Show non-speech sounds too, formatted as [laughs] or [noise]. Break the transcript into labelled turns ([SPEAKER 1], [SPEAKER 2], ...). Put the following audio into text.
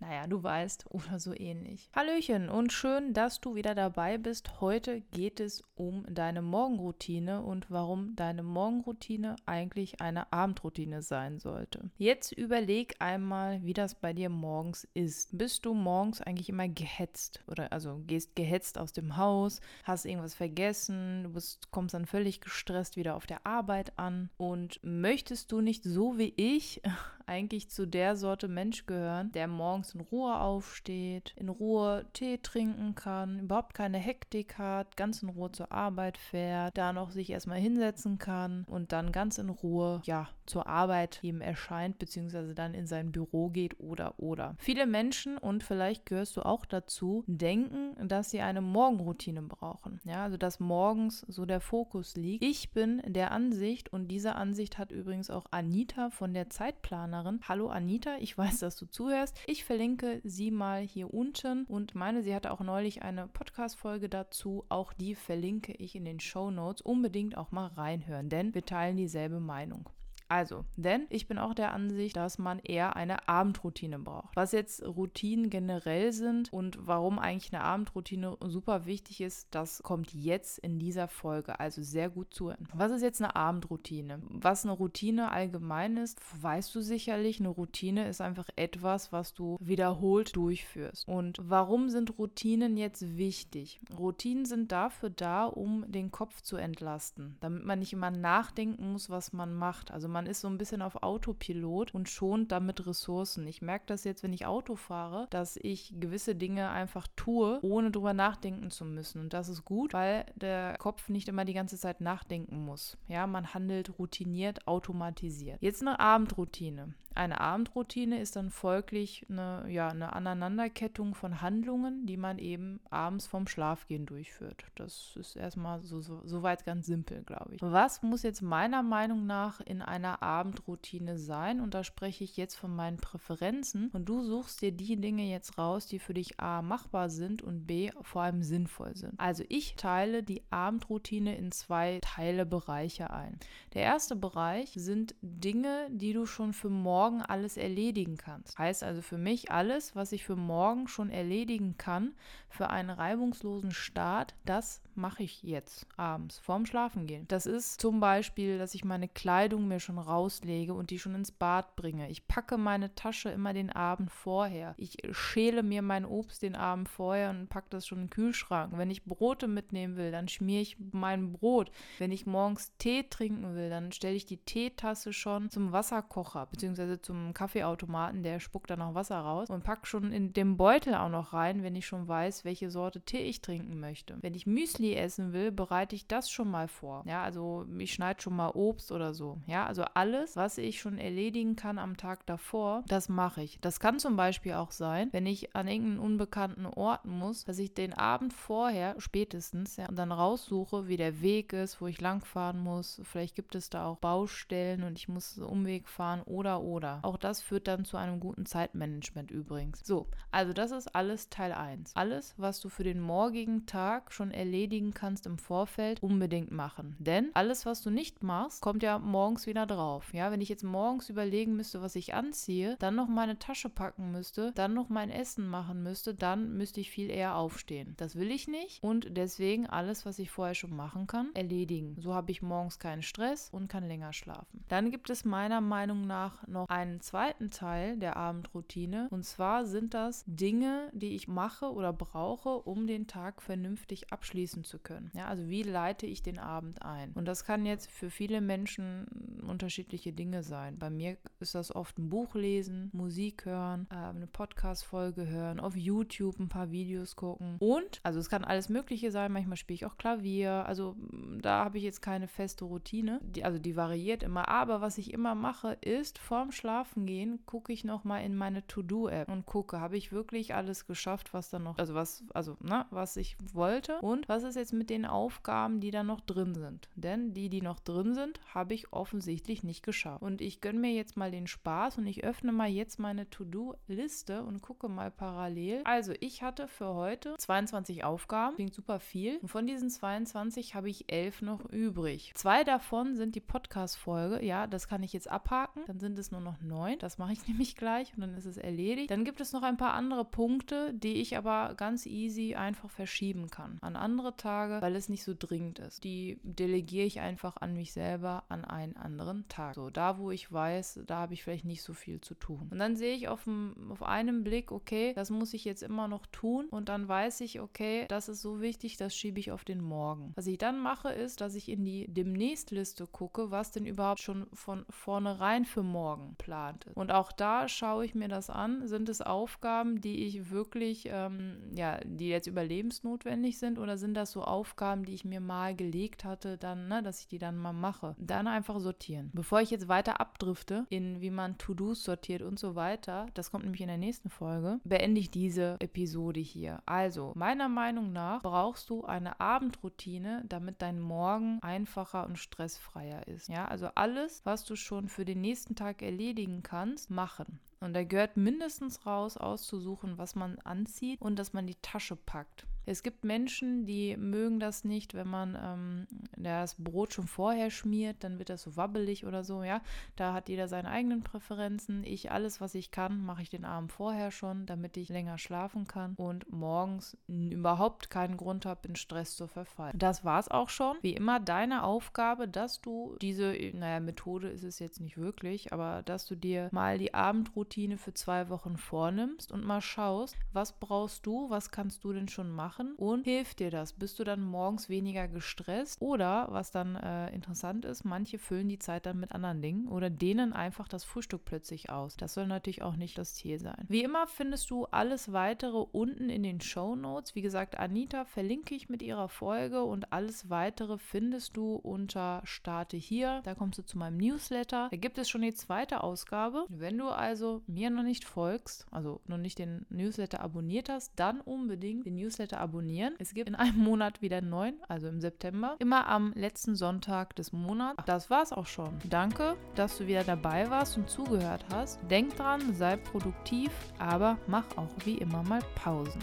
[SPEAKER 1] naja, du weißt, oder so ähnlich. Hallöchen und schön, dass du wieder dabei bist. Heute geht es um deine Morgenroutine und warum deine Morgenroutine eigentlich eine Abendroutine sein sollte. Jetzt überleg einmal, wie das bei dir morgens ist. Bist du morgens eigentlich immer gehetzt oder also gehst gehetzt aus dem Haus, hast irgendwas vergessen, du bist, kommst dann völlig gestresst wieder auf der Arbeit an und möchtest du nicht so wie ich eigentlich zu der Sorte Mensch gehören, der morgens in Ruhe aufsteht, in Ruhe Tee trinken kann, überhaupt keine Hektik hat, ganz in Ruhe zur Arbeit fährt, da noch sich erstmal hinsetzen kann und dann ganz in Ruhe, ja, zur Arbeit ihm erscheint, beziehungsweise dann in sein Büro geht oder oder. Viele Menschen, und vielleicht gehörst du auch dazu, denken, dass sie eine Morgenroutine brauchen. Ja, also dass morgens so der Fokus liegt. Ich bin der Ansicht, und diese Ansicht hat übrigens auch Anita von der Zeitplaner Partnerin. Hallo Anita, ich weiß, dass du zuhörst. Ich verlinke sie mal hier unten und meine, sie hatte auch neulich eine Podcast-Folge dazu. Auch die verlinke ich in den Show Notes. Unbedingt auch mal reinhören, denn wir teilen dieselbe Meinung. Also, denn ich bin auch der Ansicht, dass man eher eine Abendroutine braucht. Was jetzt Routinen generell sind und warum eigentlich eine Abendroutine super wichtig ist, das kommt jetzt in dieser Folge. Also sehr gut zuhören. Was ist jetzt eine Abendroutine? Was eine Routine allgemein ist, weißt du sicherlich. Eine Routine ist einfach etwas, was du wiederholt durchführst. Und warum sind Routinen jetzt wichtig? Routinen sind dafür da, um den Kopf zu entlasten, damit man nicht immer nachdenken muss, was man macht. Also man man ist so ein bisschen auf Autopilot und schont damit Ressourcen. Ich merke das jetzt, wenn ich Auto fahre, dass ich gewisse Dinge einfach tue, ohne drüber nachdenken zu müssen. Und das ist gut, weil der Kopf nicht immer die ganze Zeit nachdenken muss. Ja, man handelt routiniert, automatisiert. Jetzt eine Abendroutine. Eine Abendroutine ist dann folglich eine, ja, eine Aneinanderkettung von Handlungen, die man eben abends vorm Schlafgehen durchführt. Das ist erstmal so, so, so weit ganz simpel, glaube ich. Was muss jetzt meiner Meinung nach in einer Abendroutine sein? Und da spreche ich jetzt von meinen Präferenzen. Und du suchst dir die Dinge jetzt raus, die für dich A machbar sind und B vor allem sinnvoll sind. Also ich teile die Abendroutine in zwei Teilebereiche ein. Der erste Bereich sind Dinge, die du schon für morgen morgen alles erledigen kannst. Heißt also für mich alles, was ich für morgen schon erledigen kann, für einen reibungslosen Start, das mache ich jetzt abends vorm Schlafengehen. Das ist zum Beispiel, dass ich meine Kleidung mir schon rauslege und die schon ins Bad bringe. Ich packe meine Tasche immer den Abend vorher. Ich schäle mir mein Obst den Abend vorher und packe das schon in den Kühlschrank. Wenn ich Brote mitnehmen will, dann schmiere ich mein Brot. Wenn ich morgens Tee trinken will, dann stelle ich die Teetasse schon zum Wasserkocher bzw zum Kaffeeautomaten, der spuckt dann noch Wasser raus und pack schon in dem Beutel auch noch rein, wenn ich schon weiß, welche Sorte Tee ich trinken möchte. Wenn ich Müsli essen will, bereite ich das schon mal vor. Ja, also ich schneide schon mal Obst oder so. Ja, also alles, was ich schon erledigen kann am Tag davor, das mache ich. Das kann zum Beispiel auch sein, wenn ich an irgendeinen unbekannten Ort muss, dass ich den Abend vorher spätestens ja, und dann raussuche, wie der Weg ist, wo ich langfahren muss. Vielleicht gibt es da auch Baustellen und ich muss Umweg fahren oder oder oder. Auch das führt dann zu einem guten Zeitmanagement übrigens. So, also das ist alles Teil 1. Alles, was du für den morgigen Tag schon erledigen kannst im Vorfeld, unbedingt machen. Denn alles, was du nicht machst, kommt ja morgens wieder drauf. Ja, wenn ich jetzt morgens überlegen müsste, was ich anziehe, dann noch meine Tasche packen müsste, dann noch mein Essen machen müsste, dann müsste ich viel eher aufstehen. Das will ich nicht und deswegen alles, was ich vorher schon machen kann, erledigen. So habe ich morgens keinen Stress und kann länger schlafen. Dann gibt es meiner Meinung nach noch einen zweiten Teil der Abendroutine. Und zwar sind das Dinge, die ich mache oder brauche, um den Tag vernünftig abschließen zu können. Ja, also wie leite ich den Abend ein? Und das kann jetzt für viele Menschen unterschiedliche Dinge sein. Bei mir ist das oft ein Buch lesen, Musik hören, äh, eine Podcast-Folge hören, auf YouTube ein paar Videos gucken. Und, also es kann alles Mögliche sein. Manchmal spiele ich auch Klavier. Also da habe ich jetzt keine feste Routine. Die, also die variiert immer. Aber was ich immer mache, ist vorm Schlafen gehen gucke ich noch mal in meine To-Do-App und gucke, habe ich wirklich alles geschafft, was dann noch, also was, also ne, was ich wollte und was ist jetzt mit den Aufgaben, die da noch drin sind. Denn die, die noch drin sind, habe ich offensichtlich nicht geschafft. Und ich gönne mir jetzt mal den Spaß und ich öffne mal jetzt meine To-Do-Liste und gucke mal parallel. Also ich hatte für heute 22 Aufgaben, klingt super viel. Und von diesen 22 habe ich elf noch übrig. Zwei davon sind die Podcast-Folge. Ja, das kann ich jetzt abhaken. Dann sind es nur noch neun. Das mache ich [laughs] nämlich gleich und dann ist es erledigt. Dann gibt es noch ein paar andere Punkte, die ich aber ganz easy einfach verschieben kann. An andere Tage, weil es nicht so dringend ist. Die delegiere ich einfach an mich selber an einen anderen Tag. So, da wo ich weiß, da habe ich vielleicht nicht so viel zu tun. Und dann sehe ich auf, auf einem Blick, okay, das muss ich jetzt immer noch tun. Und dann weiß ich, okay, das ist so wichtig, das schiebe ich auf den Morgen. Was ich dann mache, ist, dass ich in die Demnächst-Liste gucke, was denn überhaupt schon von vornherein für morgen plant ist. Und auch da schaue ich mir das an. Sind es Aufgaben, die ich wirklich, ähm, ja, die jetzt überlebensnotwendig sind oder sind das so Aufgaben, die ich mir mal gelegt hatte, dann, ne, dass ich die dann mal mache? Dann einfach sortieren. Bevor ich jetzt weiter abdrifte in wie man To-Dos sortiert und so weiter, das kommt nämlich in der nächsten Folge, beende ich diese Episode hier. Also, meiner Meinung nach brauchst du eine Abendroutine, damit dein Morgen einfacher und stressfreier ist. Ja, also alles, was du schon für den nächsten Tag erledigen kannst, machen. Und da gehört mindestens raus, auszusuchen, was man anzieht und dass man die Tasche packt. Es gibt Menschen, die mögen das nicht, wenn man ähm, das Brot schon vorher schmiert, dann wird das so wabbelig oder so, ja. Da hat jeder seine eigenen Präferenzen. Ich, alles, was ich kann, mache ich den Abend vorher schon, damit ich länger schlafen kann und morgens überhaupt keinen Grund habe, in Stress zu verfallen. Das war es auch schon. Wie immer deine Aufgabe, dass du diese, naja, Methode ist es jetzt nicht wirklich, aber dass du dir mal die Abendroutine für zwei Wochen vornimmst und mal schaust, was brauchst du, was kannst du denn schon machen machen und hilft dir das? Bist du dann morgens weniger gestresst? Oder, was dann äh, interessant ist, manche füllen die Zeit dann mit anderen Dingen oder dehnen einfach das Frühstück plötzlich aus. Das soll natürlich auch nicht das Ziel sein. Wie immer findest du alles weitere unten in den Show Notes. Wie gesagt, Anita verlinke ich mit ihrer Folge und alles weitere findest du unter Starte hier. Da kommst du zu meinem Newsletter. Da gibt es schon die zweite Ausgabe. Wenn du also mir noch nicht folgst, also noch nicht den Newsletter abonniert hast, dann unbedingt den Newsletter abonnieren abonnieren. Es gibt in einem Monat wieder neun, also im September, immer am letzten Sonntag des Monats. Das war's auch schon. Danke, dass du wieder dabei warst und zugehört hast. Denk dran, sei produktiv, aber mach auch wie immer mal Pausen.